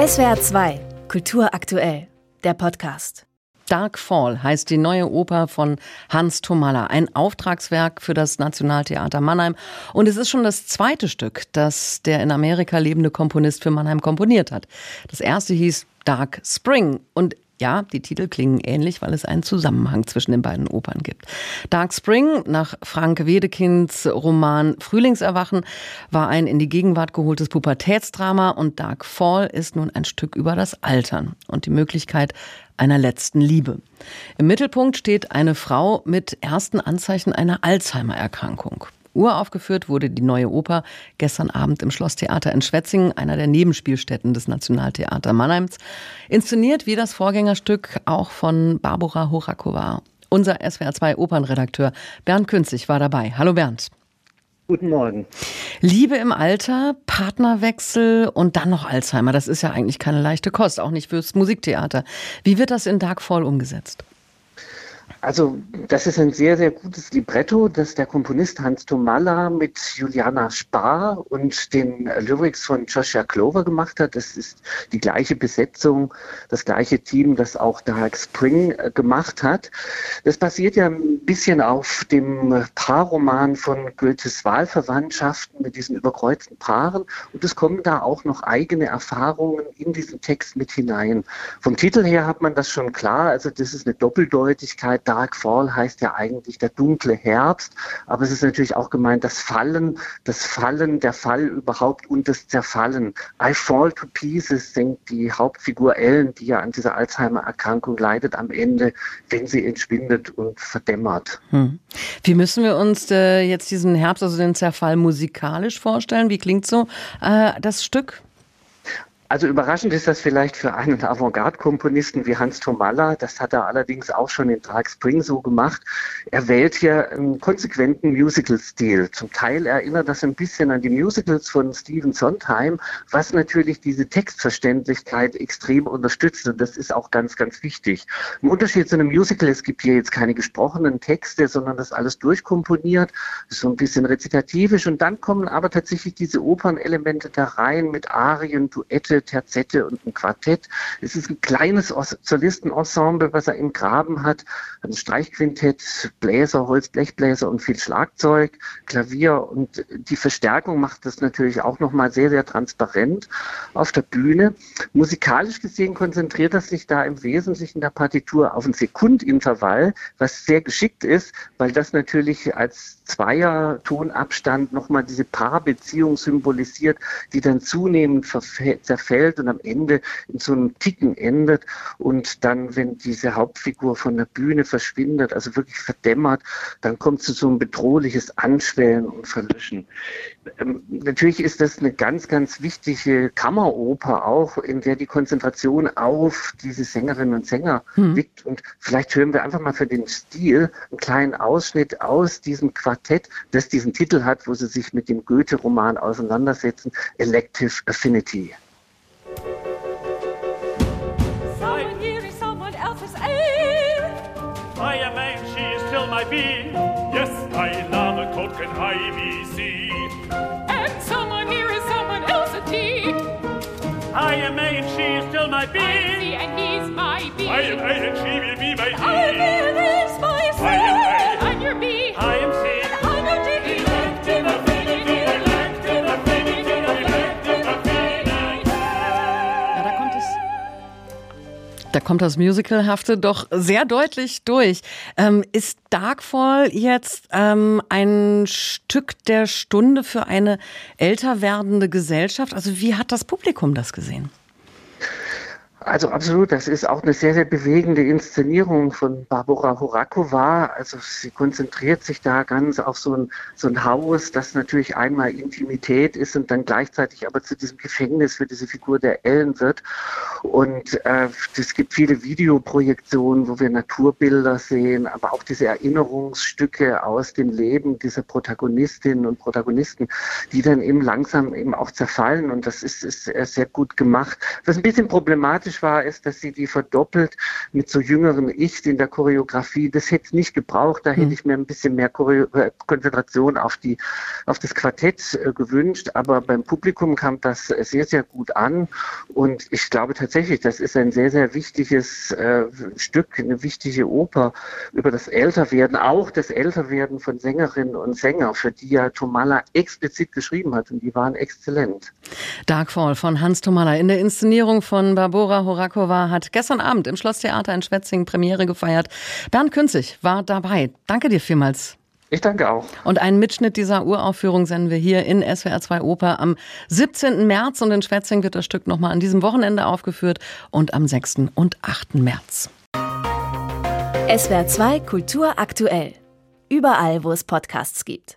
SWR 2, Kultur aktuell, der Podcast. Dark Fall heißt die neue Oper von Hans Thomalla, ein Auftragswerk für das Nationaltheater Mannheim. Und es ist schon das zweite Stück, das der in Amerika lebende Komponist für Mannheim komponiert hat. Das erste hieß Dark Spring und ja, die Titel klingen ähnlich, weil es einen Zusammenhang zwischen den beiden Opern gibt. Dark Spring nach Frank Wedekinds Roman Frühlingserwachen war ein in die Gegenwart geholtes Pubertätsdrama und Dark Fall ist nun ein Stück über das Altern und die Möglichkeit einer letzten Liebe. Im Mittelpunkt steht eine Frau mit ersten Anzeichen einer Alzheimer-Erkrankung. Uraufgeführt wurde die neue Oper gestern Abend im Schlosstheater in Schwetzingen, einer der Nebenspielstätten des Nationaltheater Mannheims. Inszeniert wie das Vorgängerstück auch von Barbara Horakova. Unser SWR2 Opernredakteur Bernd Künzig war dabei. Hallo Bernd. Guten Morgen. Liebe im Alter, Partnerwechsel und dann noch Alzheimer. Das ist ja eigentlich keine leichte Kost, auch nicht fürs Musiktheater. Wie wird das in Dark Fall umgesetzt? Also das ist ein sehr, sehr gutes Libretto, das der Komponist Hans Tomalla mit Juliana Spar und den Lyrics von Joshua Clover gemacht hat. Das ist die gleiche Besetzung, das gleiche Team, das auch Dark Spring äh, gemacht hat. Das basiert ja ein bisschen auf dem Paarroman von Goethes Wahlverwandtschaften mit diesen überkreuzten Paaren. Und es kommen da auch noch eigene Erfahrungen in diesen Text mit hinein. Vom Titel her hat man das schon klar. Also das ist eine Doppeldeutigkeit Dark Fall heißt ja eigentlich der dunkle Herbst, aber es ist natürlich auch gemeint das Fallen, das Fallen, der Fall überhaupt und das Zerfallen. I fall to pieces singt die Hauptfigur Ellen, die ja an dieser Alzheimer-Erkrankung leidet, am Ende, wenn sie entschwindet und verdämmert. Hm. Wie müssen wir uns äh, jetzt diesen Herbst, also den Zerfall musikalisch vorstellen? Wie klingt so äh, das Stück? Also überraschend ist das vielleicht für einen Avantgarde-Komponisten wie Hans Thomalla. Das hat er allerdings auch schon in Dark Spring so gemacht. Er wählt hier einen konsequenten Musical-Stil. Zum Teil erinnert das ein bisschen an die Musicals von Stephen Sondheim, was natürlich diese Textverständlichkeit extrem unterstützt. Und das ist auch ganz, ganz wichtig. Im Unterschied zu einem Musical, es gibt hier jetzt keine gesprochenen Texte, sondern das alles durchkomponiert, so ein bisschen rezitativisch. Und dann kommen aber tatsächlich diese Opernelemente da rein mit Arien, Duette, Terzette und ein Quartett. Es ist ein kleines Solistenensemble, was er im Graben hat. Ein Streichquintett, Bläser, Holzblechbläser und viel Schlagzeug, Klavier und die Verstärkung macht das natürlich auch nochmal sehr, sehr transparent auf der Bühne. Musikalisch gesehen konzentriert er sich da im Wesentlichen der Partitur auf ein Sekundintervall, was sehr geschickt ist, weil das natürlich als Zweier-Tonabstand nochmal diese Paarbeziehung symbolisiert, die dann zunehmend zerfällt zerfällt und am Ende in so einem Ticken endet und dann, wenn diese Hauptfigur von der Bühne verschwindet, also wirklich verdämmert, dann kommt zu so ein bedrohliches Anschwellen und Verlöschen. Ähm, natürlich ist das eine ganz, ganz wichtige Kammeroper auch, in der die Konzentration auf diese Sängerinnen und Sänger mhm. liegt. Und vielleicht hören wir einfach mal für den Stil einen kleinen Ausschnitt aus diesem Quartett, das diesen Titel hat, wo sie sich mit dem Goethe-Roman auseinandersetzen, Elective Affinity. Be? Yes, I love a Coke and IBC. And someone here is someone else a T. I am A and she is still my B. I am C and he's my B. I am A and she will be my D. I am this my kommt das Musicalhafte doch sehr deutlich durch. Ähm, ist Darkfall jetzt ähm, ein Stück der Stunde für eine älter werdende Gesellschaft? Also wie hat das Publikum das gesehen? Also absolut, das ist auch eine sehr, sehr bewegende Inszenierung von Barbara Horakova. Also sie konzentriert sich da ganz auf so ein, so ein Haus, das natürlich einmal Intimität ist und dann gleichzeitig aber zu diesem Gefängnis für diese Figur der Ellen wird. Und äh, es gibt viele Videoprojektionen, wo wir Naturbilder sehen, aber auch diese Erinnerungsstücke aus dem Leben dieser Protagonistinnen und Protagonisten, die dann eben langsam eben auch zerfallen. Und das ist, ist sehr gut gemacht. Was ein bisschen problematisch dramatisch war, ist, dass sie die verdoppelt mit so jüngeren Ichs in der Choreografie. Das hätte es nicht gebraucht. Da hätte hm. ich mir ein bisschen mehr Choreo äh, Konzentration auf die, auf das Quartett äh, gewünscht. Aber beim Publikum kam das sehr, sehr gut an. Und ich glaube tatsächlich, das ist ein sehr, sehr wichtiges äh, Stück, eine wichtige Oper über das Älterwerden, auch das Älterwerden von Sängerinnen und Sängern, für die ja Tomala explizit geschrieben hat. Und die waren exzellent. Darkfall von Hans Tomala in der Inszenierung von Barbora Horakova hat gestern Abend im Schlosstheater in Schwetzingen Premiere gefeiert. Bernd Künzig war dabei. Danke dir vielmals. Ich danke auch. Und einen Mitschnitt dieser Uraufführung senden wir hier in SWR 2 Oper am 17. März und in Schwetzingen wird das Stück nochmal an diesem Wochenende aufgeführt und am 6. und 8. März. SWR 2 Kultur aktuell. Überall, wo es Podcasts gibt.